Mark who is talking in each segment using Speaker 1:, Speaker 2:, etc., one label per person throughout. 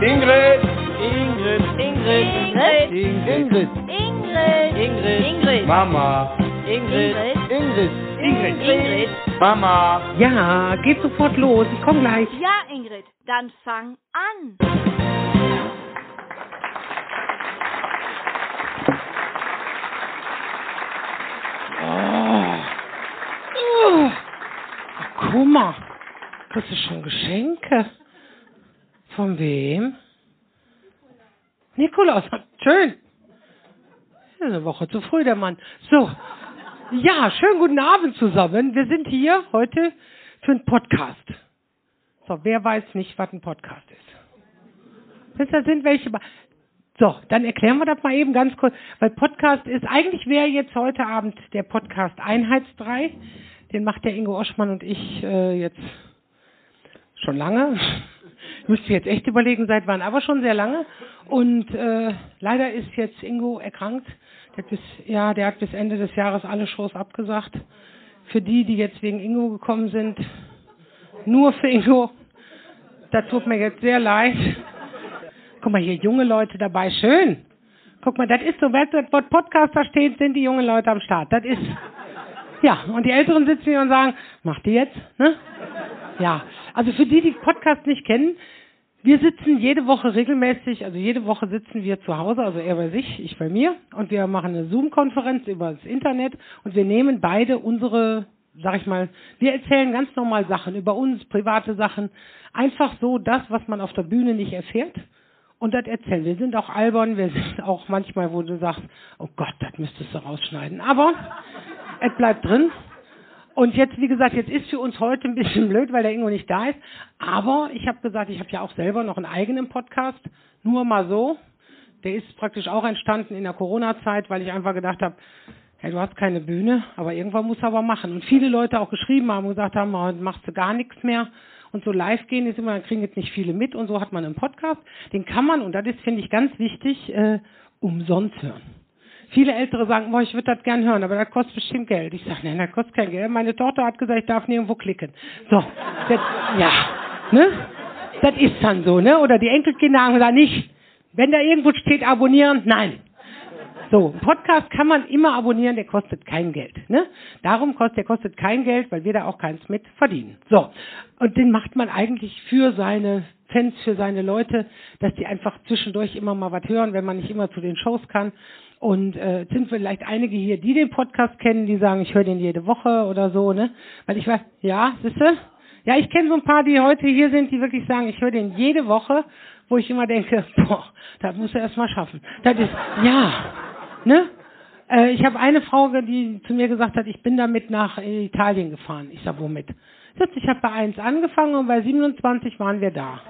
Speaker 1: Ingrid.
Speaker 2: Ingrid.
Speaker 3: Ingrid.
Speaker 2: Ingrid.
Speaker 1: Ingrid.
Speaker 3: Ingrid.
Speaker 2: Ingrid.
Speaker 1: Mama.
Speaker 2: Ingrid.
Speaker 1: Ingrid.
Speaker 2: Ingrid. Ingrid.
Speaker 1: Mama.
Speaker 4: Ja, geht sofort los. Ich komme gleich.
Speaker 3: Ja, Ingrid. Dann fang an.
Speaker 4: Oh. Oh. Guck mal, kriegst du schon Geschenke? Von wem? Nikolaus. Schön. Eine Woche zu früh, der Mann. So. Ja, schönen guten Abend zusammen. Wir sind hier heute für einen Podcast. So, wer weiß nicht, was ein Podcast ist? Da sind welche. So, dann erklären wir das mal eben ganz kurz, weil Podcast ist, eigentlich wäre jetzt heute Abend der Podcast Einheitsdrei. Den macht der Ingo Oschmann und ich äh, jetzt schon lange. Ich müsste jetzt echt überlegen, seit wann, aber schon sehr lange. Und äh, leider ist jetzt Ingo erkrankt. Der hat bis, ja, der hat bis Ende des Jahres alle Shows abgesagt. Für die, die jetzt wegen Ingo gekommen sind, nur für Ingo. Das tut mir jetzt sehr leid. Guck mal, hier junge Leute dabei, schön. Guck mal, das ist so, wenn das Wort Podcaster steht, sind die jungen Leute am Start. Das ist, ja, und die Älteren sitzen hier und sagen, macht die jetzt, ne? Ja, also für die, die Podcast nicht kennen, wir sitzen jede Woche regelmäßig, also jede Woche sitzen wir zu Hause, also er bei sich, ich bei mir, und wir machen eine Zoom-Konferenz über das Internet und wir nehmen beide unsere, sag ich mal, wir erzählen ganz normal Sachen über uns, private Sachen, einfach so das, was man auf der Bühne nicht erfährt. Und das erzählen. Wir sind auch albern, wir sind auch manchmal, wo du sagst, oh Gott, das müsstest du rausschneiden. Aber es bleibt drin. Und jetzt, wie gesagt, jetzt ist für uns heute ein bisschen blöd, weil der Ingo nicht da ist. Aber ich habe gesagt, ich habe ja auch selber noch einen eigenen Podcast. Nur mal so. Der ist praktisch auch entstanden in der Corona-Zeit, weil ich einfach gedacht habe, hey, du hast keine Bühne, aber irgendwann musst du aber machen. Und viele Leute auch geschrieben haben und gesagt haben, oh, machst du gar nichts mehr. Und so live gehen ist immer, dann kriegen jetzt nicht viele mit und so hat man einen Podcast. Den kann man, und das ist, finde ich, ganz wichtig, äh, umsonst hören. Viele Ältere sagen, boah, ich würde das gern hören, aber das kostet bestimmt Geld. Ich sage, nein, das kostet kein Geld. Meine Tochter hat gesagt, ich darf nirgendwo klicken. So, das, ja, ne? Das ist dann so, ne? Oder die Enkelkinder haben gesagt, nicht. Wenn da irgendwo steht, abonnieren, nein. So, einen Podcast kann man immer abonnieren, der kostet kein Geld. Ne? Darum kostet, der kostet kein Geld, weil wir da auch keins mit verdienen. So, und den macht man eigentlich für seine Fans, für seine Leute, dass die einfach zwischendurch immer mal was hören, wenn man nicht immer zu den Shows kann. Und äh, sind vielleicht einige hier, die den Podcast kennen, die sagen, ich höre den jede Woche oder so, ne? Weil ich weiß, ja, siehste? Ja, ich kenne so ein paar, die heute hier sind, die wirklich sagen, ich höre den jede Woche, wo ich immer denke, boah, das muss er erst mal schaffen. Das ist, ja, ne? Äh, ich habe eine Frau, die zu mir gesagt hat, ich bin damit nach Italien gefahren. Ich sag, womit? Ich habe bei 1 angefangen und bei 27 waren wir da.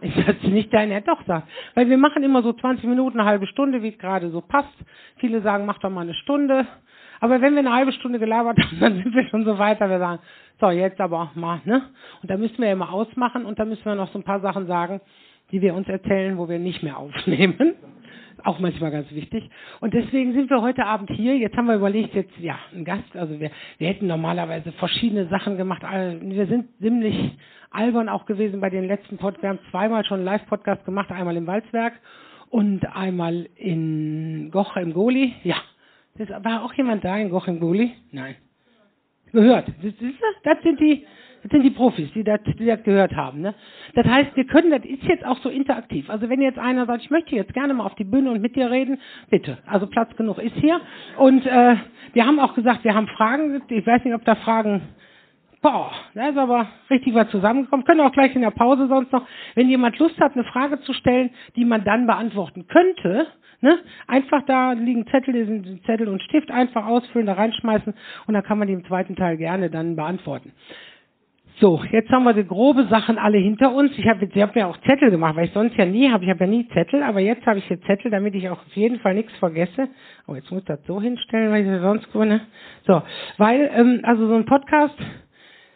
Speaker 4: Ich sag, nicht dein Herr doch sagt. Weil wir machen immer so 20 Minuten, eine halbe Stunde, wie es gerade so passt. Viele sagen, mach doch mal eine Stunde. Aber wenn wir eine halbe Stunde gelabert haben, dann sind wir schon so weiter. Wir sagen, so, jetzt aber auch mal, ne? Und da müssen wir ja immer ausmachen und da müssen wir noch so ein paar Sachen sagen, die wir uns erzählen, wo wir nicht mehr aufnehmen. Auch manchmal ganz wichtig. Und deswegen sind wir heute Abend hier. Jetzt haben wir überlegt, jetzt, ja, ein Gast. Also wir, wir hätten normalerweise verschiedene Sachen gemacht. Wir sind ziemlich albern auch gewesen bei den letzten Podcasts. Wir haben zweimal schon einen Live-Podcast gemacht. Einmal im Walzwerk und einmal in Goch im Goli. Ja. War auch jemand da in Goch im Goli? Nein. Gehört. Das sind die, das sind die Profis, die das, die das gehört haben. Ne? Das heißt, wir können, das ist jetzt auch so interaktiv. Also wenn jetzt einer sagt, ich möchte jetzt gerne mal auf die Bühne und mit dir reden, bitte. Also Platz genug ist hier. Und äh, wir haben auch gesagt, wir haben Fragen. Ich weiß nicht, ob da Fragen Boah, da ist aber richtig was zusammengekommen. Können auch gleich in der Pause sonst noch, wenn jemand Lust hat, eine Frage zu stellen, die man dann beantworten könnte, ne, einfach da liegen Zettel, diesen Zettel und Stift einfach ausfüllen, da reinschmeißen und dann kann man die im zweiten Teil gerne dann beantworten. So, jetzt haben wir die grobe Sachen alle hinter uns. Ich habe hab mir auch Zettel gemacht, weil ich sonst ja nie habe. Ich habe ja nie Zettel, aber jetzt habe ich hier Zettel, damit ich auch auf jeden Fall nichts vergesse. Oh, jetzt muss ich das so hinstellen, weil ich das sonst ne? So, weil ähm, also so ein Podcast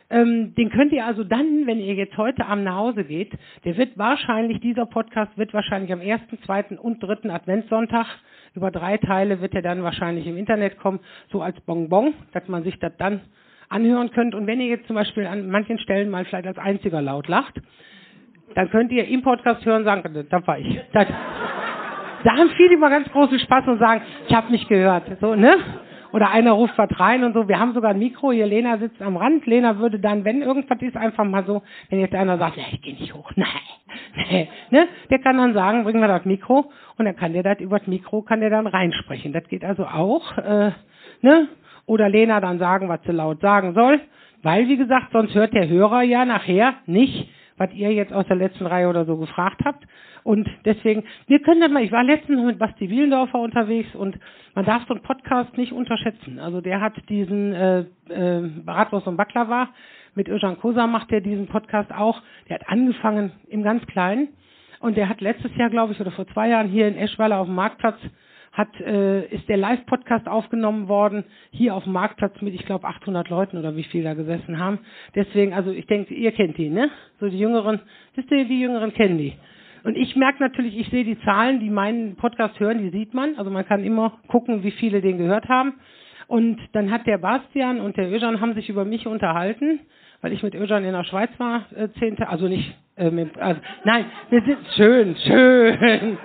Speaker 4: ähm, den könnt ihr also dann, wenn ihr jetzt heute Abend nach Hause geht, der wird wahrscheinlich, dieser Podcast wird wahrscheinlich am ersten, zweiten und dritten Adventssonntag über drei Teile wird er dann wahrscheinlich im Internet kommen, so als Bonbon, dass man sich das dann anhören könnt. Und wenn ihr jetzt zum Beispiel an manchen Stellen mal vielleicht als einziger laut lacht, dann könnt ihr im Podcast hören und sagen, da war ich. Das, da haben viele immer ganz großen Spaß und sagen, ich habe mich gehört. So, ne? Oder einer ruft was rein und so. Wir haben sogar ein Mikro, hier Lena sitzt am Rand. Lena würde dann, wenn irgendwas ist, einfach mal so, wenn jetzt einer sagt, ja, ich gehe nicht hoch, nein, nee, ne? Der kann dann sagen, bringen wir das Mikro und dann kann der das über das Mikro, kann der dann reinsprechen. Das geht also auch, äh, ne? Oder Lena dann sagen, was sie laut sagen soll. Weil, wie gesagt, sonst hört der Hörer ja nachher nicht, was ihr jetzt aus der letzten Reihe oder so gefragt habt. Und deswegen, wir können das mal, ich war letztens mit Basti Wielendorfer unterwegs und man darf so einen Podcast nicht unterschätzen. Also der hat diesen äh, äh, Bratwurst und Baklava mit Özcan Kosa macht der diesen Podcast auch. Der hat angefangen im ganz Kleinen und der hat letztes Jahr, glaube ich, oder vor zwei Jahren hier in Eschweiler auf dem Marktplatz hat, äh, ist der Live-Podcast aufgenommen worden, hier auf dem Marktplatz mit, ich glaube, 800 Leuten oder wie viel da gesessen haben. Deswegen, also ich denke, ihr kennt die, ne? So die Jüngeren, wisst ihr, die Jüngeren kennen die. Und ich merke natürlich, ich sehe die Zahlen, die meinen Podcast hören, die sieht man. Also man kann immer gucken, wie viele den gehört haben. Und dann hat der Bastian und der Öjan haben sich über mich unterhalten, weil ich mit Öjan in der Schweiz war, äh, zehnte, also nicht, äh, mit, also, nein, wir sind schön, schön.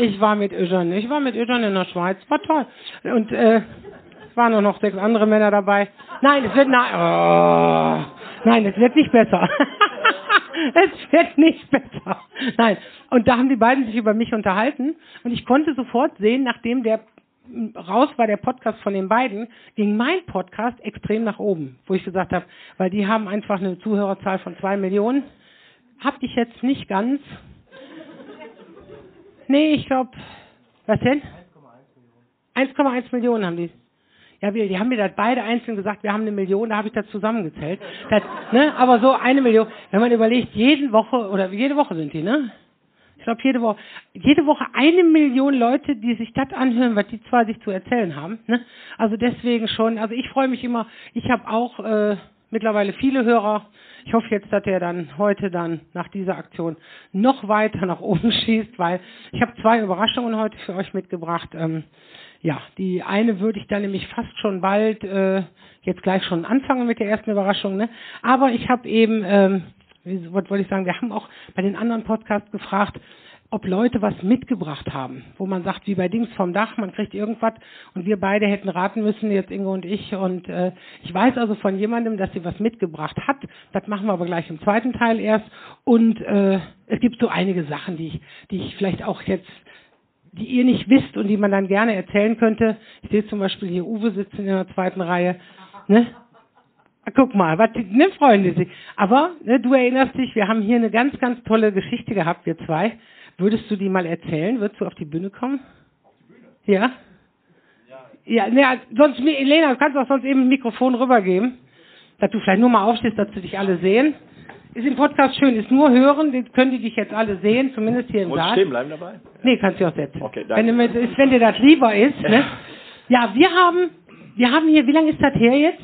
Speaker 4: Ich war mit Öjan, ich war mit Öjan in der Schweiz, war toll. Und äh, es waren nur noch sechs andere Männer dabei. Nein, es wird nein, oh, nein, es wird nicht besser. es wird nicht besser. Nein. Und da haben die beiden sich über mich unterhalten und ich konnte sofort sehen, nachdem der raus war der Podcast von den beiden, ging mein Podcast extrem nach oben, wo ich gesagt habe, weil die haben einfach eine Zuhörerzahl von zwei Millionen. Hab ich jetzt nicht ganz, Nee, ich glaube, was denn? 1,1 Millionen haben die. Ja, wir, die haben mir das beide einzeln gesagt, wir haben eine Million, da habe ich das zusammengezählt. Das, ne, aber so eine Million, wenn man überlegt, jede Woche, oder jede Woche sind die, ne? Ich glaube, jede Woche, jede Woche eine Million Leute, die sich das anhören, was die zwei sich zu erzählen haben. Ne? Also deswegen schon, also ich freue mich immer, ich habe auch äh, mittlerweile viele Hörer. Ich hoffe jetzt, dass er dann heute dann nach dieser Aktion noch weiter nach oben schießt, weil ich habe zwei Überraschungen heute für euch mitgebracht. Ähm, ja, die eine würde ich dann nämlich fast schon bald äh, jetzt gleich schon anfangen mit der ersten Überraschung. Ne? Aber ich habe eben, ähm, was wollte ich sagen, wir haben auch bei den anderen Podcasts gefragt, ob Leute was mitgebracht haben, wo man sagt, wie bei Dings vom Dach, man kriegt irgendwas und wir beide hätten raten müssen, jetzt Ingo und ich. Und äh, ich weiß also von jemandem, dass sie was mitgebracht hat. Das machen wir aber gleich im zweiten Teil erst. Und äh, es gibt so einige Sachen, die ich, die ich vielleicht auch jetzt die ihr nicht wisst und die man dann gerne erzählen könnte. Ich sehe zum Beispiel hier Uwe sitzen in der zweiten Reihe. Ne? Guck mal, was, ne, Freunde. Aber ne, du erinnerst dich, wir haben hier eine ganz, ganz tolle Geschichte gehabt, wir zwei. Würdest du die mal erzählen? Würdest du auf die Bühne kommen? Auf die Bühne? Ja? Ja, ja, ne, sonst, Elena, du kannst auch sonst eben ein Mikrofon rübergeben, dass du vielleicht nur mal aufstehst, dass sie dich alle sehen. Ist im Podcast schön, ist nur hören, können die dich jetzt alle sehen, zumindest hier im
Speaker 2: Muss
Speaker 4: Saal.
Speaker 2: stehen bleiben dabei?
Speaker 4: Nee, kannst du auch setzen.
Speaker 2: Okay,
Speaker 4: wenn,
Speaker 2: danke.
Speaker 4: du mit, wenn dir das lieber ist, ne? Ja, wir haben, wir haben hier, wie lange ist das her jetzt?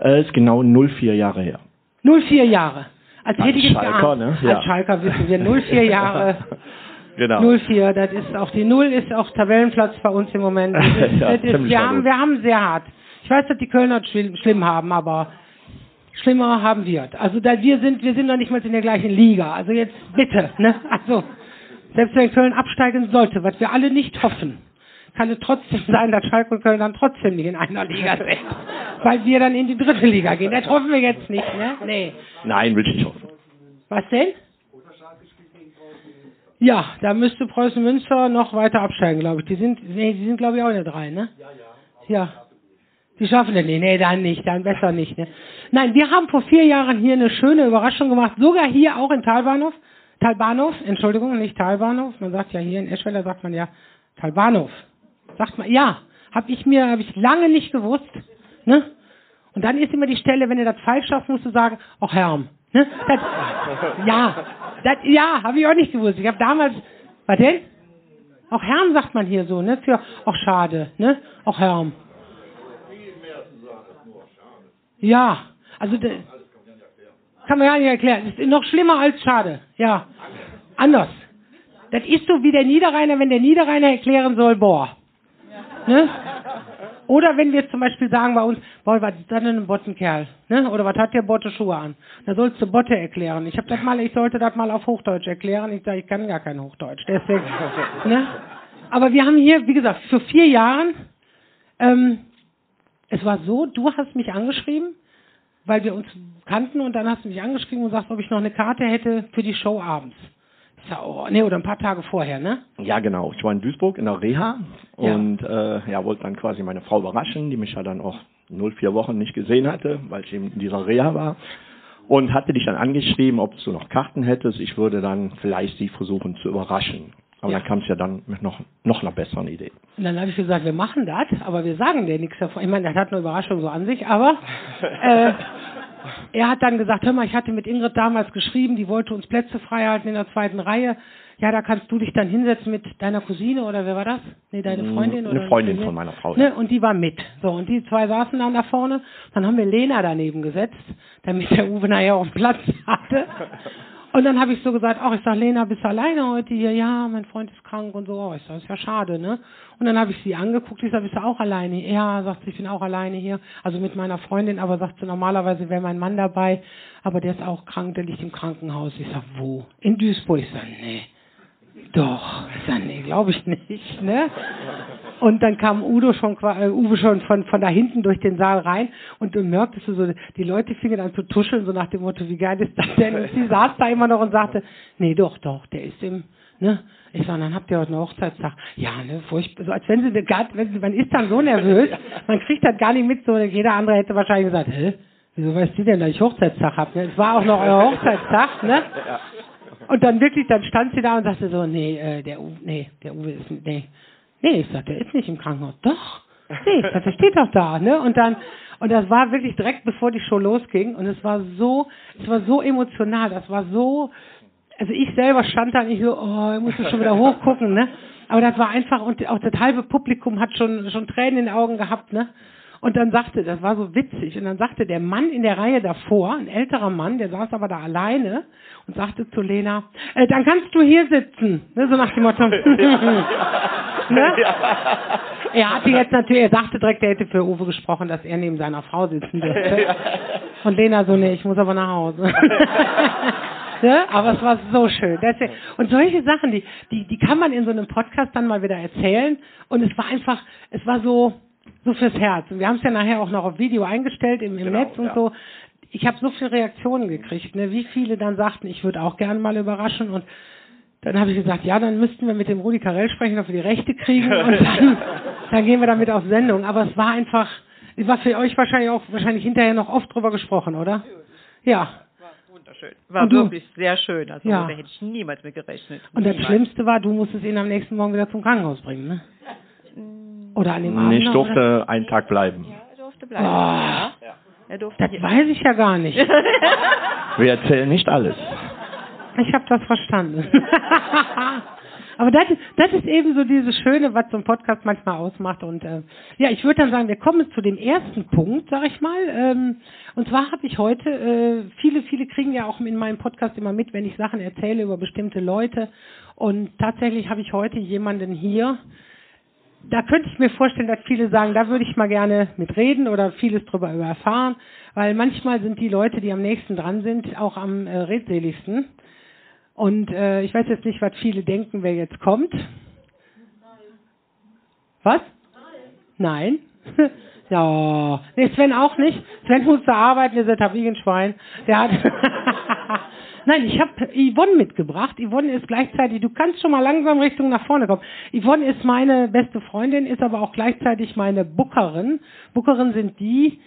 Speaker 2: Äh, ist genau 04 Jahre her.
Speaker 4: 04 Jahre. Als
Speaker 2: Als
Speaker 4: hätte ich es
Speaker 2: Schalker,
Speaker 4: geahnt.
Speaker 2: ne? Ja.
Speaker 4: Als Schalker wissen wir 04 Jahre.
Speaker 2: Genau.
Speaker 4: 04, das ist auch die Null ist auch Tabellenplatz bei uns im Moment. Das ist,
Speaker 2: Ja,
Speaker 4: das ist, wir, haben, wir haben sehr hart. Ich weiß, dass die Kölner schlimm, schlimm haben, aber schlimmer haben wir. Also da, wir sind wir sind noch nicht mal in der gleichen Liga. Also jetzt bitte, ne? Also selbst wenn Köln absteigen sollte, was wir alle nicht hoffen, kann es trotzdem sein, dass Schalke und Köln dann trotzdem nicht in einer Liga sind, weil wir dann in die dritte Liga gehen. Das hoffen wir jetzt nicht, ne? Nee.
Speaker 2: Nein, will ich nicht hoffen.
Speaker 4: Was denn? Ja, da müsste Preußen Münster noch weiter absteigen, glaube ich. Die sind, nee, die sind glaube ich auch in der drei, ne? Ja, ja. Ja. Die schaffen das nicht. Nee, dann nicht, dann besser nicht, ne? Nein, wir haben vor vier Jahren hier eine schöne Überraschung gemacht, sogar hier auch in Talbahnhof. Talbahnhof, Entschuldigung, nicht Talbahnhof. Man sagt ja hier in Eschweiler sagt man ja Talbahnhof. Sagt man, ja, habe ich mir, habe ich lange nicht gewusst, ne? Und dann ist immer die Stelle, wenn du das falsch schaffst, musst du sagen, ach Herm. Ne? Das, ja, das, ja, habe ich auch nicht gewusst. Ich habe damals, was denn? Auch Herm sagt man hier so, ne? Für, ach schade, ne? Auch Herm. Ja, also das kann man ja nicht erklären. Das ist noch schlimmer als schade. Ja, anders. Das ist so wie der Niederrheiner, wenn der Niederrheiner erklären soll, boah. Ne? Oder wenn wir zum Beispiel sagen bei uns, boah, was ist denn ein Bottenkerl? Ne? Oder was hat der Botte Schuhe an? Da sollst du Botte erklären. Ich habe das mal, ich sollte das mal auf Hochdeutsch erklären. Ich sage, ich kann gar kein Hochdeutsch. Deswegen, ne? Aber wir haben hier, wie gesagt, für vier Jahren, ähm, es war so, du hast mich angeschrieben, weil wir uns kannten und dann hast du mich angeschrieben und sagst, ob ich noch eine Karte hätte für die Show abends. Sag, oh, nee, oder ein paar Tage vorher, ne?
Speaker 2: Ja, genau. Ich war in Duisburg in der Reha
Speaker 4: Ja.
Speaker 2: und äh, ja, wollte dann quasi meine Frau überraschen, die mich ja dann auch 04 Wochen nicht gesehen hatte, weil ich eben in dieser Reha war. Und hatte dich dann angeschrieben, ob du noch Karten hättest. Ich würde dann vielleicht sie versuchen zu überraschen. Aber
Speaker 4: Ja.
Speaker 2: dann kam es ja dann mit noch, noch einer besseren Idee.
Speaker 4: Und dann habe ich gesagt, wir machen das, aber wir sagen dir nichts davon. Ich meine, das hat eine Überraschung so an sich, aber äh, er hat dann gesagt, hör mal, ich hatte mit Ingrid damals geschrieben, die wollte uns Plätze freihalten in der zweiten Reihe. Ja, da kannst du dich dann hinsetzen mit deiner Cousine oder wer war das? Nee, deine
Speaker 2: Mm,
Speaker 4: Freundin
Speaker 2: eine
Speaker 4: oder
Speaker 2: Freundin von meiner Frau,
Speaker 4: Ne, und die war mit. So, und die zwei saßen dann da vorne. Dann haben wir Lena daneben gesetzt, damit der Uwe nachher auch einen Platz hatte. Und dann habe ich so gesagt, ach, ich sag, Lena, bist du alleine heute hier? Ja, mein Freund ist krank und so. Oh, ich sag, ist ja schade, ne? Und dann habe ich sie angeguckt, ich sag, bist du auch alleine? Ja, sagt sie, ich bin auch alleine hier. Also mit meiner Freundin, aber sagt sie, normalerweise wäre mein Mann dabei, aber der ist auch krank, der liegt im Krankenhaus. Ich sag, wo? In Duisburg. Ich sag, nee. Doch. Nee, glaube ich nicht, ne? Und dann kam Udo schon, äh, Uwe schon von, von da hinten durch den Saal rein und du merktest du so, die Leute fingen an zu tuscheln, so nach dem Motto, wie geil ist das denn? Und sie saß da immer noch und sagte, nee, doch, doch, der ist im, ne? Ich sag, dann habt ihr heute einen Hochzeitstag. Ja, ne, furchtbar, so als wenn sie, wenn sie, man ist dann so nervös, man kriegt das gar nicht mit, so, jeder andere hätte wahrscheinlich gesagt, hä? Wieso weißt du denn, dass ich Hochzeitstag hab? Ne? Es war auch noch euer Hochzeitstag, ne? Und dann wirklich, dann stand sie da und sagte so, nee, äh, der Uwe, nee, der Uwe ist, nee. Nee, ich sag, der ist nicht im Krankenhaus. Doch. Nee, ich sag, der steht doch da, ne? Und dann, und das war wirklich direkt bevor die Show losging und es war so, es war so emotional, das war so, also ich selber stand da nicht so, oh, ich musste schon wieder hochgucken, ne? Aber das war einfach, und auch das halbe Publikum hat schon, schon Tränen in den Augen gehabt, ne? Und dann sagte, das war so witzig, und dann sagte der Mann in der Reihe davor, ein älterer Mann, der saß aber da alleine und sagte zu Lena, äh, dann kannst du hier sitzen, ne, so nach dem Motto. ne? Er hatte jetzt natürlich, er dachte direkt, er hätte für Uwe gesprochen, dass er neben seiner Frau sitzen dürfte. Und Lena so, nee, ich muss aber nach Hause. ne? Aber es war so schön. Und solche Sachen, die, die, die kann man in so einem Podcast dann mal wieder erzählen. Und es war einfach, es war so, so fürs Herz. Und wir haben es ja nachher auch noch auf Video eingestellt im, im
Speaker 2: Genau,
Speaker 4: Netz und
Speaker 2: ja.
Speaker 4: so. Ich habe so viele Reaktionen gekriegt, ne? wie viele dann sagten, ich würde auch gerne mal überraschen und dann habe ich gesagt, ja, dann müssten wir mit dem Rudi Carell sprechen, ob wir die Rechte kriegen und dann, dann gehen wir damit auf Sendung. Aber es war einfach, es war für euch wahrscheinlich auch wahrscheinlich hinterher noch oft drüber gesprochen, oder? Ja.
Speaker 5: Wunderschön. War wirklich sehr schön. Also
Speaker 4: Ja.
Speaker 5: da hätte ich niemals mit gerechnet.
Speaker 4: Und das
Speaker 5: Niemals.
Speaker 4: Schlimmste war, du musstest ihn am nächsten Morgen wieder zum Krankenhaus bringen, ne? Oder an dem Abend.
Speaker 2: Nee, ich
Speaker 4: noch, oder?
Speaker 2: durfte einen Tag bleiben.
Speaker 5: Ja, er durfte bleiben.
Speaker 4: Ah.
Speaker 5: Ja. Er durfte
Speaker 4: Das
Speaker 5: hier-
Speaker 4: weiß ich ja gar nicht.
Speaker 2: Wir erzählen nicht alles.
Speaker 4: Ich habe das verstanden. Aber das, ist- das ist eben so dieses Schöne, was so ein Podcast manchmal ausmacht. Und äh, ja, ich würde dann sagen, wir kommen zu dem ersten Punkt, sag ich mal. Ähm, und zwar habe ich heute, äh, viele, viele kriegen ja auch in meinem Podcast immer mit, wenn ich Sachen erzähle über bestimmte Leute. Und tatsächlich habe ich heute jemanden hier, da könnte ich mir vorstellen, dass viele sagen, da würde ich mal gerne mit reden oder vieles drüber erfahren, weil manchmal sind die Leute, die am nächsten dran sind, auch am äh, redseligsten. Und äh, ich weiß jetzt nicht, was viele denken, wer jetzt kommt. Was? Nein. ja. Nee, Sven auch nicht. Sven musste arbeiten, ihr seid hab ich ein Schwein. Der hat. Nein, ich habe Yvonne mitgebracht. Yvonne ist gleichzeitig, du kannst schon mal langsam Richtung nach vorne kommen. Yvonne ist meine beste Freundin, ist aber auch gleichzeitig meine Bookerin. Bookerin sind die,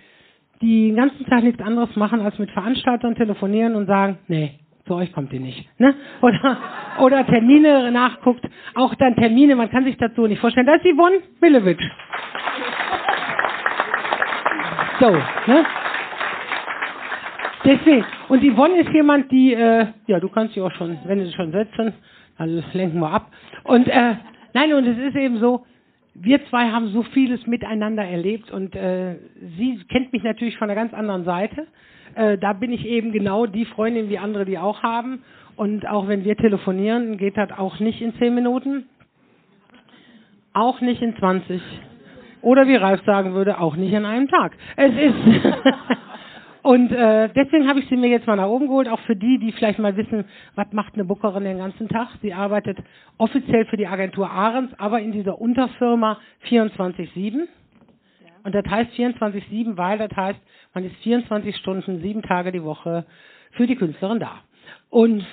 Speaker 4: die den ganzen Tag nichts anderes machen, als mit Veranstaltern telefonieren und sagen, nee, zu euch kommt ihr nicht. Ne? Oder, oder Termine nachguckt. Auch dann Termine, man kann sich dazu nicht vorstellen. Das ist Yvonne Millewitsch. So, ne? Deswegen. Und Yvonne ist jemand, die, äh, ja, du kannst sie auch schon, wenn sie schon setzen, also lenken wir ab. Und äh, nein, und es ist eben so, wir zwei haben so vieles miteinander erlebt und äh, sie kennt mich natürlich von einer ganz anderen Seite. Äh, da bin ich eben genau die Freundin wie andere, die auch haben. Und auch wenn wir telefonieren, geht das auch nicht in zehn Minuten. Auch nicht in 20. Oder wie Ralf sagen würde, auch nicht an einem Tag. Es ist. Und äh, deswegen habe ich sie mir jetzt mal nach oben geholt, auch für die, die vielleicht mal wissen, was macht eine Bookerin den ganzen Tag. Sie arbeitet offiziell für die Agentur Ahrens, aber in dieser Unterfirma 24-7. Und das heißt 24-7, weil das heißt, man ist 24 Stunden, sieben Tage die Woche für die Künstlerin da. Und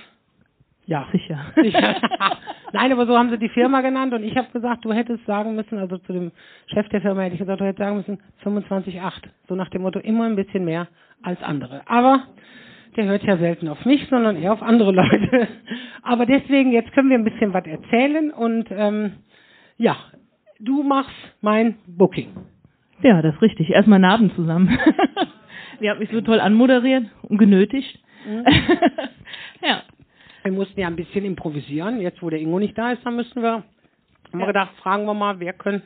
Speaker 4: ja.
Speaker 6: Sicher.
Speaker 4: Sicher. Nein, aber so haben sie die Firma genannt und ich habe gesagt, du hättest sagen müssen, also zu dem Chef der Firma hätte ich gesagt, du hättest sagen müssen 25,8. So nach dem Motto immer ein bisschen mehr als andere. Aber der hört ja selten auf mich, sondern eher auf andere Leute. Aber deswegen, jetzt können wir ein bisschen was erzählen und ähm, ja, du machst mein Booking.
Speaker 6: Ja, das ist richtig. Erstmal Narben zusammen. Die hat mich so toll anmoderiert und genötigt.
Speaker 4: Mhm.
Speaker 6: ja.
Speaker 4: Wir mussten ja ein bisschen improvisieren. Jetzt, wo der Ingo nicht da ist, dann müssen wir, haben wir gedacht, fragen wir mal, wer können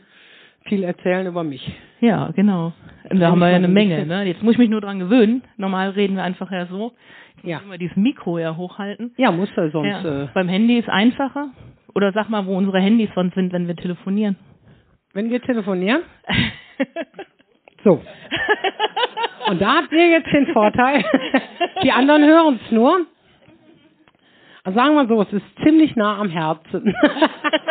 Speaker 4: viel erzählen über mich.
Speaker 6: Ja, genau. Und da haben wir ja eine Menge, ne? Jetzt muss ich mich nur dran gewöhnen. Normal reden wir einfach ja so. Muss
Speaker 4: Ja.
Speaker 6: immer dieses Mikro ja hochhalten.
Speaker 4: Ja, muss er sonst.
Speaker 6: ja.
Speaker 4: Äh,
Speaker 6: Beim Handy ist einfacher. Oder sag mal, wo unsere Handys sonst sind, wenn wir telefonieren.
Speaker 4: wenn wir telefonieren, so. Und da habt ihr jetzt den Vorteil, die anderen hören es nur. Also sagen wir so, es ist ziemlich nah am Herzen.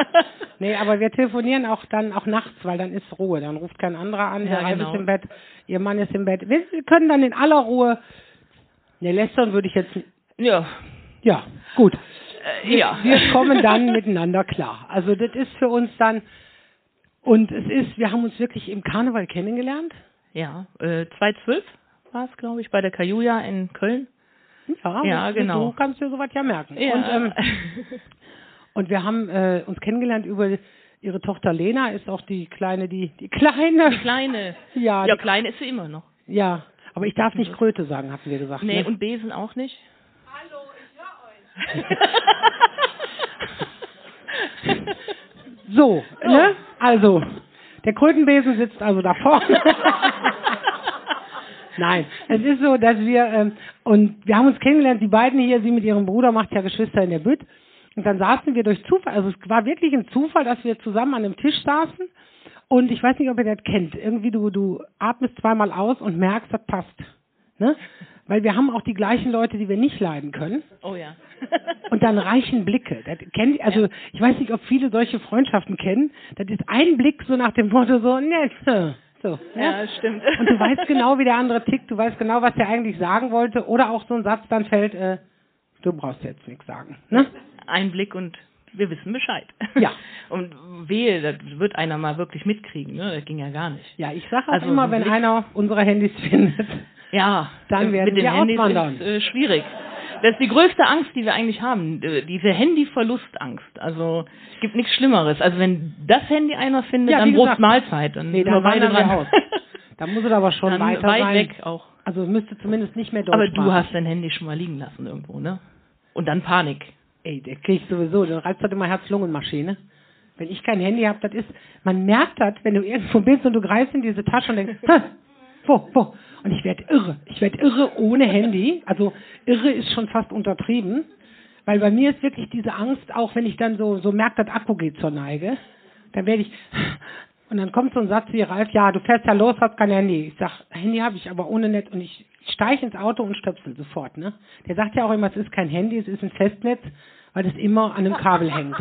Speaker 4: nee, aber wir telefonieren auch dann auch nachts, weil dann ist Ruhe. Dann ruft kein anderer an,
Speaker 6: Ja,
Speaker 4: Ralf
Speaker 6: genau.
Speaker 4: ist im Bett, ihr Mann ist im Bett. Wir wir können dann in aller Ruhe, ne, lästern würde ich jetzt,
Speaker 6: ja.
Speaker 4: ja, gut.
Speaker 6: Äh, ja.
Speaker 4: Wir kommen dann miteinander klar. Also das ist für uns dann, und es ist, wir haben uns wirklich im Karneval kennengelernt.
Speaker 6: Ja, äh, 2012 war es, glaube ich, bei der Kajuja in Köln.
Speaker 4: Ja,
Speaker 6: Ja, genau.
Speaker 4: Du kannst dir sowas ja merken.
Speaker 6: Ja.
Speaker 4: Und, ähm, und wir haben äh, uns kennengelernt über ihre Tochter Lena, ist auch die kleine, die, die kleine.
Speaker 6: Die Kleine.
Speaker 4: Ja,
Speaker 6: Ja,
Speaker 4: die,
Speaker 6: klein ist sie immer noch.
Speaker 4: ja. Aber ich darf nicht Kröte sagen, hatten wir gesagt.
Speaker 6: Nee,
Speaker 4: ne?
Speaker 6: und Besen auch nicht.
Speaker 4: So, ne? Also, der Krötenbesen sitzt also da vorne. Nein, es ist so, dass wir, ähm, und wir haben uns kennengelernt, die beiden hier, sie mit ihrem Bruder macht ja Geschwister in der Bütt. Und dann saßen wir durch Zufall, also es war wirklich ein Zufall, dass wir zusammen an einem Tisch saßen. Und ich weiß nicht, ob ihr das kennt. Irgendwie du, du atmest zweimal aus und merkst, das passt. Ne? Weil wir haben auch die gleichen Leute, die wir nicht leiden können.
Speaker 6: Oh ja.
Speaker 4: Und dann reichen Blicke. Das kennt, also ich weiß nicht, ob viele solche Freundschaften kennen. Das ist ein Blick so nach dem Motto so, ne, so.
Speaker 6: Ja,
Speaker 4: ne?
Speaker 6: stimmt.
Speaker 4: Und du weißt genau, wie der andere tickt. Du weißt genau, was der eigentlich sagen wollte. Oder auch so ein Satz dann fällt, äh, du brauchst jetzt nichts sagen. Ne?
Speaker 6: Ein Blick und wir wissen Bescheid.
Speaker 4: Ja.
Speaker 6: Und wehe, das wird einer mal wirklich mitkriegen, ne? Das ging ja gar nicht.
Speaker 4: Ja, ich sage auch
Speaker 6: Also
Speaker 4: immer, wenn
Speaker 6: Blick-
Speaker 4: einer unsere Handys findet.
Speaker 6: Ja,
Speaker 4: Dann werden
Speaker 6: mit den
Speaker 4: wir
Speaker 6: Handys
Speaker 4: auswandern.
Speaker 6: ist äh, schwierig. Das ist die größte Angst, die wir eigentlich haben, äh, diese Handyverlustangst. Also es gibt nichts Schlimmeres. Also wenn das Handy einer findet,
Speaker 4: Ja,
Speaker 6: dann
Speaker 4: gesagt.
Speaker 6: Mahlzeit. Dann
Speaker 4: Nee, dann
Speaker 6: beide dran.
Speaker 4: aus. Da muss es aber schon
Speaker 6: dann
Speaker 4: weiter
Speaker 6: weit
Speaker 4: sein.
Speaker 6: weg auch.
Speaker 4: Also es müsste zumindest nicht mehr Deutsch
Speaker 6: Aber du hast dein Handy schon mal liegen lassen irgendwo, ne? Und dann Panik.
Speaker 4: Ey, der krieg ich sowieso, dann reizt das immer Herz-Lungen-Maschine. Wenn ich kein Handy habe, das ist, man merkt das, wenn du irgendwo bist und du greifst in diese Tasche und denkst, wo, wo? Und ich werde irre. Ich werde irre ohne Handy. Also irre ist schon fast untertrieben. Weil bei mir ist wirklich diese Angst, auch wenn ich dann so, so merke, das Akku geht zur Neige, dann werde ich, und dann kommt so ein Satz wie Ralf, ja, du fährst ja los, hast kein Handy. Ich sag, Handy habe ich, aber ohne Netz. Und ich steige ins Auto und stöpsel sofort, ne? Der sagt ja auch immer, es ist kein Handy, es ist ein Festnetz, weil es immer an einem Kabel hängt.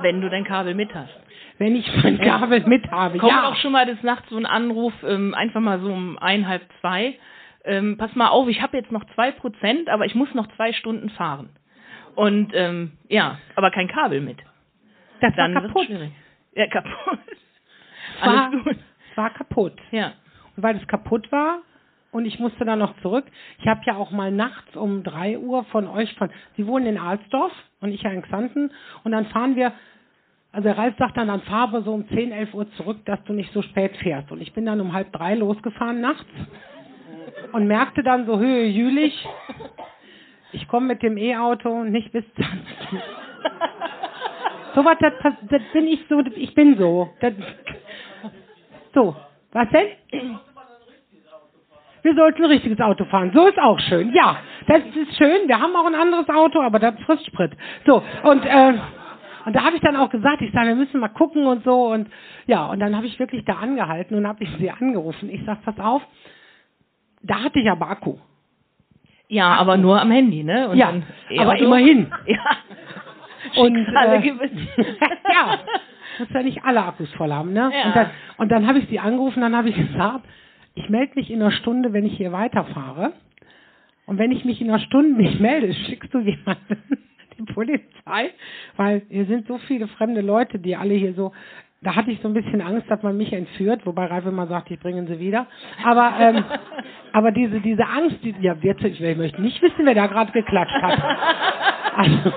Speaker 6: Wenn du dein Kabel mit hast.
Speaker 4: Wenn ich mein Kabel mit habe,
Speaker 6: Kommt
Speaker 4: ja.
Speaker 6: auch schon mal des Nachts so ein Anruf, ähm, einfach mal so um ein, halb zwei. Ähm, pass mal auf, ich habe jetzt noch zwei Prozent, aber ich muss noch zwei Stunden fahren. Und ähm, ja, aber kein Kabel mit.
Speaker 4: das war
Speaker 6: Dann wird's
Speaker 4: kaputt.
Speaker 6: schwierig. Ja, kaputt.
Speaker 4: War,
Speaker 6: Alles gut.
Speaker 4: es war kaputt.
Speaker 6: Ja.
Speaker 4: Und weil es kaputt war und ich musste dann noch zurück. Ich habe ja auch mal nachts um drei Uhr von euch von, Sie wohnen in Alsdorf und ich ja in Xanten und dann fahren wir, also der Ralf sagt dann, dann fahren wir so um 10, 11 Uhr zurück, dass du nicht so spät fährst. Und ich bin dann um halb drei losgefahren nachts und merkte dann so höhe jülich, ich komme mit dem E-Auto nicht bis Zanzen. So was, das, das bin ich so, ich bin so. Das, so, was denn? Wir sollten ein richtiges Auto fahren. So ist auch schön. Ja, das ist schön. Wir haben auch ein anderes Auto, aber das frisst Sprit. So, und, äh, Und da habe ich dann auch gesagt, ich sage, wir müssen mal gucken und so und ja, und dann habe ich wirklich da angehalten und habe ich sie angerufen. Ich sag, pass auf, da hatte ich aber Akku.
Speaker 6: Ja, aber nur am Handy, ne? Und
Speaker 4: ja, aber
Speaker 6: so-
Speaker 4: immerhin.
Speaker 6: Ja.
Speaker 4: Und
Speaker 6: Schicksale
Speaker 4: äh, ja, muss ja nicht alle Akkus voll haben, ne?
Speaker 6: Ja.
Speaker 4: Und dann, und dann habe ich sie angerufen, dann habe ich gesagt, ich melde mich in einer Stunde, wenn ich hier weiterfahre. Und wenn ich mich in einer Stunde nicht melde, schickst du jemanden, die Polizei, weil hier sind so viele fremde Leute, die alle hier so. Da hatte ich so ein bisschen Angst, dass man mich entführt, wobei Ralf immer sagt, ich bringe sie wieder. Aber ähm, aber diese diese Angst, die, ja, jetzt, ich, ich möchte nicht wissen, wer da gerade geklatscht hat. Also,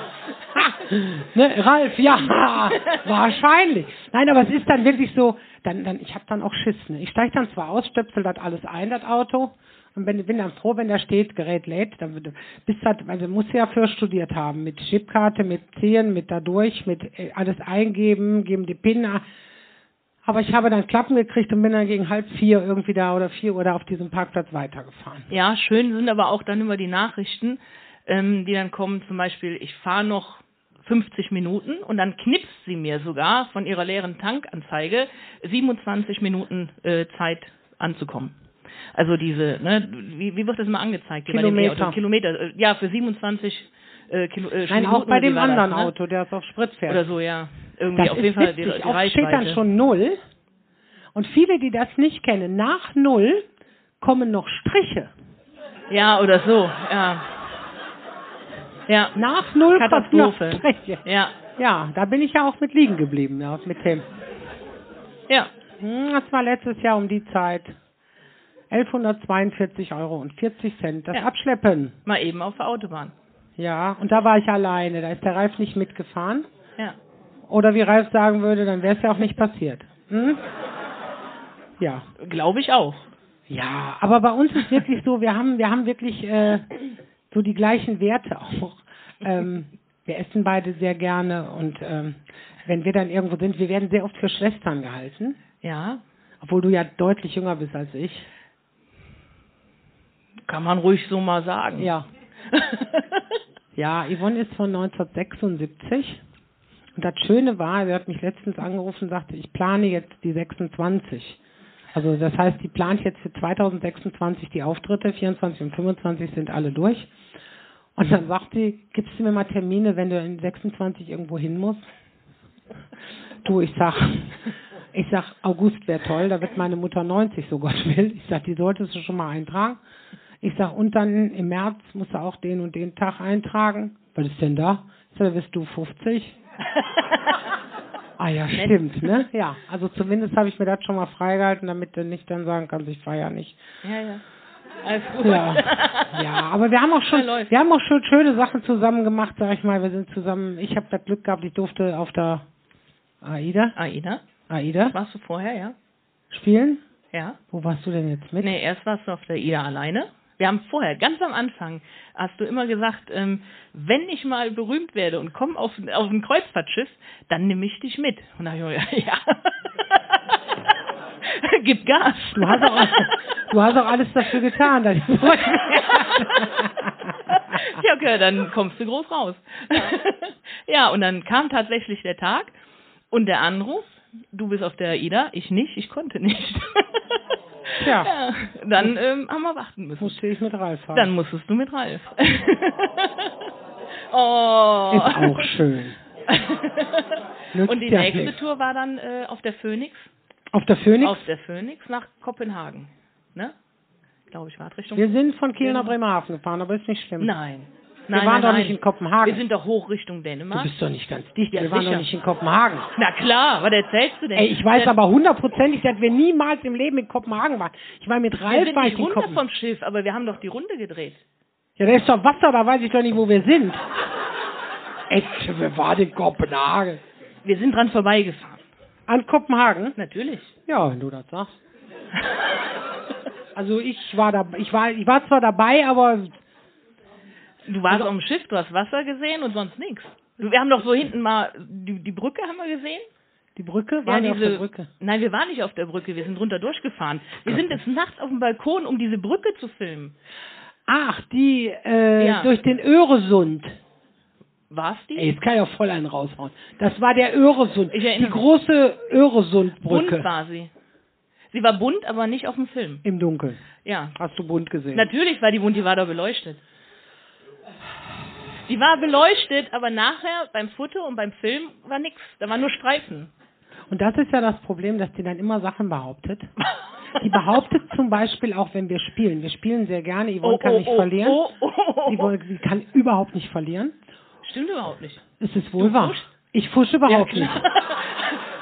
Speaker 4: ne, Ralf, ja, wahrscheinlich. Nein, aber es ist dann wirklich so, dann, dann, ich habe dann auch Schiss. Ne? Ich steige dann zwar aus, stöpsel das alles ein, das Auto, und bin, bin dann froh, wenn da steht, Gerät lädt, dann wird, bis das, also muss ja für studiert haben, mit Chipkarte, mit Ziehen, mit dadurch, mit äh, alles eingeben, geben die PIN. Aber ich habe dann Klappen gekriegt und bin dann gegen halb vier irgendwie da oder vier Uhr da auf diesem Parkplatz weitergefahren.
Speaker 6: Ja, schön sind aber auch dann immer die Nachrichten, ähm, die dann kommen, zum Beispiel, ich fahre noch 50 Minuten und dann knipst sie mir sogar von ihrer leeren Tankanzeige 27 Minuten äh, Zeit anzukommen. Also diese, ne, wie, wie wird das mal angezeigt?
Speaker 4: Kilometer.
Speaker 6: Kilometer, äh, ja, für 27 äh, Kilo, äh,
Speaker 4: Nein, auch bei dem
Speaker 6: war das,
Speaker 4: anderen
Speaker 6: ne?
Speaker 4: Auto, der ist auf Sprit fährt.
Speaker 6: Oder so, ja. Irgendwie
Speaker 4: Das
Speaker 6: auf jeden Fall die,
Speaker 4: witzig.
Speaker 6: die
Speaker 4: Oft
Speaker 6: Reichweite.
Speaker 4: steht dann schon Null. Und viele, die das nicht kennen, nach Null kommen noch Striche.
Speaker 6: Ja, oder so, ja. Ja,
Speaker 4: Nach Null
Speaker 6: Katastrophe. ja,
Speaker 4: Ja, da bin ich ja auch mit liegen geblieben, ja, mit dem.
Speaker 6: ja.
Speaker 4: Hm, Das war letztes Jahr um die Zeit. 1142 Euro und 40 Cent. Das
Speaker 6: Ja.
Speaker 4: Abschleppen.
Speaker 6: Mal eben auf der Autobahn.
Speaker 4: Ja, und da war ich alleine. Da ist der Ralf nicht mitgefahren.
Speaker 6: Ja.
Speaker 4: Oder wie Ralf sagen würde, dann wäre es ja auch nicht passiert. Hm? Ja.
Speaker 6: Glaube ich auch.
Speaker 4: Ja, aber bei uns ist wirklich so, wir haben, wir haben wirklich äh, so die gleichen Werte auch. Ähm, wir essen beide sehr gerne und ähm, wenn wir dann irgendwo sind, wir werden sehr oft für Schwestern gehalten,
Speaker 6: Ja,
Speaker 4: obwohl du ja deutlich jünger bist als ich.
Speaker 6: kann man ruhig so mal sagen.
Speaker 4: Ja. Ja, Yvonne ist von 1976. Und das Schöne war, sie hat mich letztens angerufen und sagte, ich plane jetzt die 26. Also das heißt, die plant jetzt für 2026 die Auftritte, 24 und 25 sind alle durch. Und dann sagt sie, gibst du mir mal Termine, wenn du in 26 irgendwo hin musst? Du, ich sag, ich sag, August wäre toll, da wird meine Mutter 90, so Gott will. Ich sag, die solltest du schon mal eintragen. Ich sag, und dann im März musst du auch den und den Tag eintragen. Was ist denn da? Ich sag, da bist du 50. Ah ja, stimmt, ne? Ja, also zumindest habe ich mir das schon mal freigehalten, damit du nicht dann sagen kannst, ich ja nicht.
Speaker 6: ja, ja. Alles gut.
Speaker 4: Ja. ja, aber wir haben auch schon,
Speaker 6: Ja,
Speaker 4: wir haben auch schon schöne Sachen zusammen gemacht, sag ich mal. Wir sind zusammen, ich habe das Glück gehabt, ich durfte auf der AIDA,
Speaker 6: Aida,
Speaker 4: AIDA
Speaker 6: warst du vorher, ja?
Speaker 4: spielen.
Speaker 6: Ja.
Speaker 4: Wo warst du denn jetzt mit?
Speaker 6: Nee, erst warst du auf der Ida alleine. Wir haben vorher, ganz am Anfang, hast du immer gesagt, ähm, wenn ich mal berühmt werde und komme auf, auf ein Kreuzfahrtschiff, dann nehme ich dich mit. Und da habe ich mir gedacht, ja. Gib Gas.
Speaker 4: Du hast auch, du hast auch alles dafür getan. dass ich-
Speaker 6: ja, okay, dann kommst du groß raus. ja, und dann kam tatsächlich der Tag und der Anruf. Du bist auf der AIDA, ich nicht, ich konnte nicht.
Speaker 4: Tja.
Speaker 6: ja, dann ähm, haben wir warten müssen.
Speaker 4: Musste ich mit Ralf fahren.
Speaker 6: Dann musstest du mit Ralf. oh.
Speaker 4: Ist auch schön.
Speaker 6: Und die nächste. Tour war dann äh, auf der Phoenix.
Speaker 4: Auf der Phoenix?
Speaker 6: Auf der Phoenix nach Kopenhagen. Ne? Glaube ich, war es Richtung.
Speaker 4: wir sind von Kiel nach Bremerhaven gefahren, aber ist nicht schlimm.
Speaker 6: Nein.
Speaker 4: Wir
Speaker 6: nein,
Speaker 4: waren
Speaker 6: nein,
Speaker 4: doch
Speaker 6: nein.
Speaker 4: nicht in Kopenhagen.
Speaker 6: Wir sind doch hoch Richtung
Speaker 4: du
Speaker 6: Dänemark.
Speaker 4: bist doch nicht ganz dicht.
Speaker 6: Ja,
Speaker 4: wir waren
Speaker 6: sicher.
Speaker 4: doch nicht in Kopenhagen.
Speaker 6: Na klar, was erzählst du denn?
Speaker 4: Ey, ich weiß aber hundertprozentig, dass wir niemals im Leben in Kopenhagen waren. Ich war mit
Speaker 6: Wir
Speaker 4: Ralf
Speaker 6: sind
Speaker 4: war
Speaker 6: nicht runter vom Schiff, aber wir haben doch die Runde gedreht.
Speaker 4: Ja, da ist doch Wasser, da weiß ich doch nicht, wo wir sind. Echt, wir waren in Kopenhagen.
Speaker 6: Wir sind dran vorbeigefahren.
Speaker 4: An Kopenhagen?
Speaker 6: Natürlich.
Speaker 4: Ja, wenn du das sagst. Also ich war da, ich war, ich war zwar dabei, aber
Speaker 6: Du warst auf dem Schiff, du hast Wasser gesehen und sonst nichts. Wir haben doch so hinten mal die, die Brücke haben wir gesehen.
Speaker 4: die Brücke war ja, auf der Brücke.
Speaker 6: Nein, wir waren nicht auf der Brücke, wir sind runter durchgefahren. Wir sind jetzt nachts auf dem Balkon, um diese Brücke zu filmen.
Speaker 4: Ach, die äh,
Speaker 6: Ja.
Speaker 4: durch den Öresund.
Speaker 6: War's die?
Speaker 4: Ey, jetzt kann ich auch voll einen raushauen. Das war der Öresund. Die große Öresundbrücke
Speaker 6: bunt war sie. Sie war bunt, aber nicht auf dem Film.
Speaker 4: im Dunkeln.
Speaker 6: Ja.
Speaker 4: Hast du bunt gesehen?
Speaker 6: Natürlich war die bunt, die war doch beleuchtet. Die war beleuchtet, aber nachher beim Foto und beim Film war nix. Da waren nur Streifen.
Speaker 4: Und das ist ja das Problem, dass die dann immer Sachen behauptet. Die behauptet zum Beispiel auch, wenn wir spielen. Wir spielen sehr gerne. Yvonne kann nicht verlieren.
Speaker 6: Oh, oh, oh,
Speaker 4: Sie,
Speaker 6: oh.
Speaker 4: woll- sie kann überhaupt nicht verlieren.
Speaker 6: Stimmt überhaupt nicht.
Speaker 4: Es ist wohl
Speaker 6: Du
Speaker 4: wahr.
Speaker 6: fuschst?
Speaker 4: Ich fusche überhaupt nicht.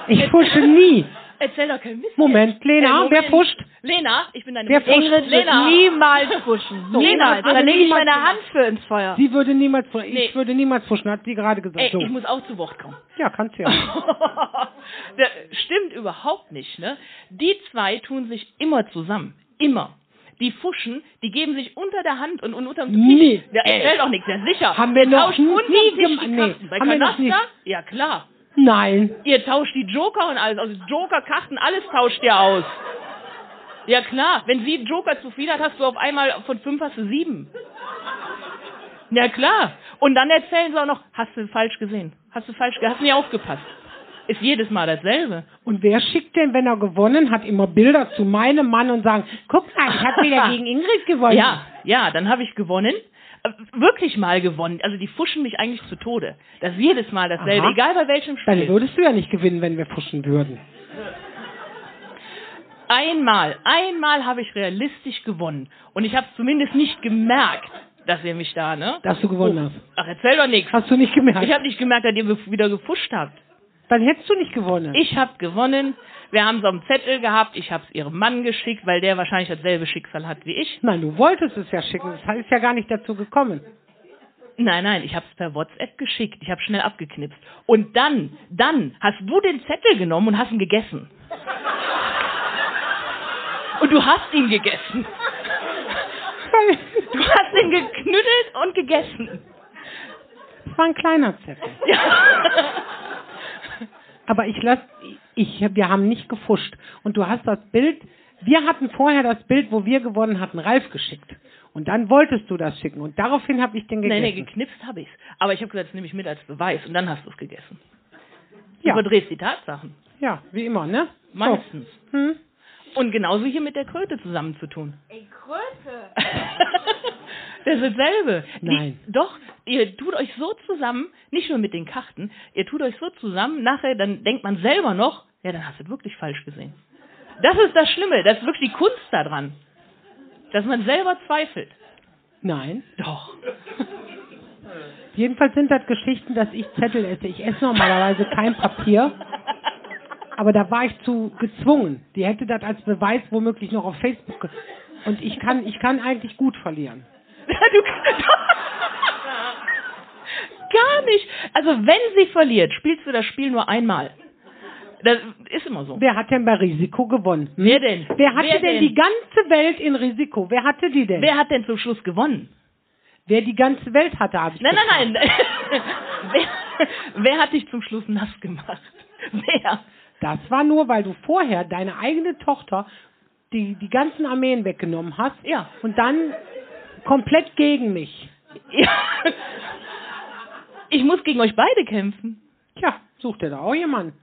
Speaker 4: Ich fusche nie.
Speaker 6: Erzähl doch kein Mist.
Speaker 4: Moment, Lena,
Speaker 6: Äh,
Speaker 4: wer fuscht?
Speaker 6: Lena, ich bin deine
Speaker 4: Wer fuscht?
Speaker 3: Ingrid
Speaker 6: Lena.
Speaker 3: niemals fuschen.
Speaker 4: So.
Speaker 3: Niemals.
Speaker 4: Also
Speaker 3: Da lege ich meine
Speaker 4: gemacht.
Speaker 3: Hand für ins Feuer.
Speaker 4: Sie würde niemals fuschen. Ich
Speaker 6: Nee.
Speaker 4: würde niemals fuschen, hat sie gerade gesagt.
Speaker 6: Ey,
Speaker 4: so.
Speaker 6: ich muss auch zu Wort kommen.
Speaker 4: ja, kannst ja.
Speaker 6: stimmt überhaupt nicht, ne? Die zwei tun sich immer zusammen. Immer. Die Fuschen, die geben sich unter der Hand und, und unterm Tisch.
Speaker 4: Nie.
Speaker 6: Ja, erzähl doch nichts, ja sicher.
Speaker 4: Haben wir noch nie
Speaker 6: unterm Tisch die
Speaker 4: gem- nee.
Speaker 6: Bei
Speaker 4: haben wir noch
Speaker 6: Kanasta? Ja, klar.
Speaker 4: Nein.
Speaker 6: Ihr tauscht die Joker und alles, also Joker-Karten, alles tauscht ihr aus. Ja klar, wenn sie Joker zu viel hat, hast du auf einmal von fünf hast du sieben. Ja klar. Und dann erzählen sie auch noch, hast du falsch gesehen? Hast du falsch, hast du nie aufgepasst? Ist jedes Mal dasselbe.
Speaker 4: Und wer schickt denn, wenn er gewonnen hat, immer Bilder zu meinem Mann und sagen, guck mal, ich habe wieder gegen Ingrid gewonnen.
Speaker 6: Ja, ja, dann habe ich gewonnen. Äh, Wirklich mal gewonnen. Also die fuschen mich eigentlich zu Tode. Das ist jedes Mal dasselbe,
Speaker 4: Aha.
Speaker 6: egal bei welchem
Speaker 4: Dann
Speaker 6: Spiel.
Speaker 4: würdest du ja nicht gewinnen, wenn wir fuschen würden.
Speaker 6: Einmal, einmal habe ich realistisch gewonnen. Und ich habe zumindest nicht gemerkt, dass ihr mich da, ne?
Speaker 4: Dass du gewonnen hast.
Speaker 6: Ach, erzähl doch nichts.
Speaker 4: Hast du nicht gemerkt?
Speaker 6: Ich habe nicht gemerkt, dass ihr wieder gefuscht habt.
Speaker 4: Dann hättest du nicht gewonnen.
Speaker 6: Ich habe gewonnen. Wir haben so einen Zettel gehabt. Ich habe es ihrem Mann geschickt, weil der wahrscheinlich dasselbe Schicksal hat wie ich.
Speaker 4: Nein, du wolltest es ja schicken. Es ist ja gar nicht dazu gekommen.
Speaker 6: Nein, nein, ich habe es per WhatsApp geschickt. Ich habe schnell abgeknipst. Und dann, dann hast du den Zettel genommen und hast ihn gegessen. Und du hast ihn gegessen. Du hast ihn geknüttelt und gegessen.
Speaker 4: Es war ein kleiner Zettel. Aber ich lass, ich, wir haben nicht gefuscht. Und du hast das Bild, wir hatten vorher das Bild, wo wir gewonnen hatten, Ralf geschickt. Und dann wolltest du das schicken. Und daraufhin habe ich den
Speaker 6: Nee,
Speaker 4: gegessen.
Speaker 6: nee, geknipst habe ich's. Aber ich habe gesagt, das nehme ich mit als Beweis. Und dann hast du es gegessen. Du
Speaker 4: Ja.
Speaker 6: überdrehst die Tatsachen.
Speaker 4: ja, wie immer, ne?
Speaker 6: Meistens.
Speaker 4: So. Hm?
Speaker 6: Und genauso hier mit der Kröte zusammenzutun.
Speaker 3: Ey, Kröte.
Speaker 6: Das ist dasselbe.
Speaker 4: Nein.
Speaker 6: Die, doch, ihr tut euch so zusammen, nicht nur mit den Karten, ihr tut euch so zusammen, nachher, dann denkt man selber noch, ja, dann hast du es wirklich falsch gesehen. Das ist das Schlimme, das ist wirklich die Kunst daran. Dass man selber zweifelt.
Speaker 4: Nein.
Speaker 6: Doch.
Speaker 4: Jedenfalls sind das Geschichten, dass ich Zettel esse. Ich esse normalerweise kein Papier. Aber da war ich zu gezwungen. Die hätte das als Beweis womöglich noch auf Facebook. Und ich kann, ich kann eigentlich gut verlieren.
Speaker 6: Du, gar nicht. Also wenn sie verliert, spielst du das Spiel nur einmal. Das ist immer so.
Speaker 4: Wer hat denn bei Risiko gewonnen? Hm?
Speaker 6: Wer denn?
Speaker 4: Wer hatte
Speaker 6: Wer
Speaker 4: denn,
Speaker 6: denn?
Speaker 4: die ganze Welt in Risiko? Wer hatte die denn?
Speaker 6: Wer hat denn zum Schluss gewonnen?
Speaker 4: Wer die ganze Welt hatte, habe ich
Speaker 6: Nein, nein, nein. wer, wer hat dich zum Schluss nass gemacht? Wer?
Speaker 4: Das war nur, weil du vorher deine eigene Tochter die, die ganzen Armeen weggenommen hast.
Speaker 6: Ja.
Speaker 4: Und dann komplett gegen mich.
Speaker 6: ja. Ich muss gegen euch beide kämpfen.
Speaker 4: Tja, such dir da auch jemanden.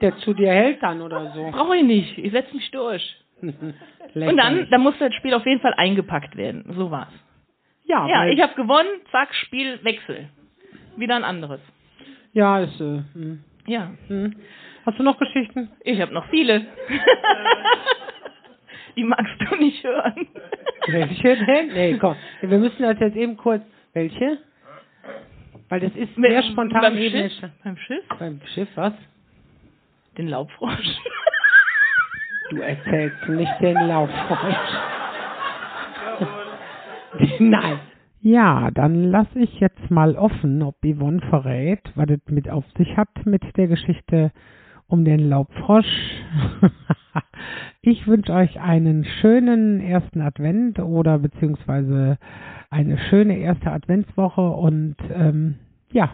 Speaker 4: Der zu dir hält dann oder so.
Speaker 6: Brauche ich nicht. Ich setze mich durch. Und dann, dann muss das Spiel auf jeden Fall eingepackt werden. So war's.
Speaker 4: Ja,
Speaker 6: Ja, ich habe gewonnen. Zack, Spiel, Wechsel. Wieder ein anderes.
Speaker 4: ja ist, äh, hm,
Speaker 6: Ja,
Speaker 4: hm. Hast du noch Geschichten?
Speaker 6: ich habe noch viele. Die magst du nicht hören.
Speaker 4: Welche denn? Nee, komm. Wir müssen das jetzt eben kurz. Welche? Weil das ist sehr spontan
Speaker 6: beim
Speaker 4: eben.
Speaker 6: Schiff, beim Schiff,
Speaker 4: Beim Schiff, was?
Speaker 6: den Laubfrosch.
Speaker 4: Du erzählst nicht den Lauffreund. Nein. Ja, dann lasse ich jetzt mal offen, ob Yvonne verrät, was es mit auf sich hat mit der Geschichte um den Laubfrosch. ich wünsche euch einen schönen ersten Advent oder beziehungsweise eine schöne erste Adventswoche und ähm, ja,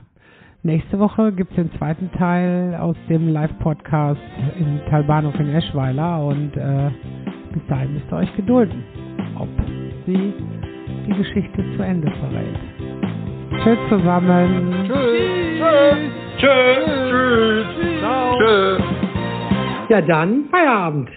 Speaker 4: Nächste Woche gibt es den zweiten Teil aus dem Live-Podcast in Talbahnhof in Eschweiler und äh, bis dahin müsst ihr euch gedulden, ob sie die Geschichte zu Ende verrät. Tschüss zusammen.
Speaker 1: Tschüss. Tschüss. Tschüss. Tschüss.
Speaker 4: Ja dann, Feierabend.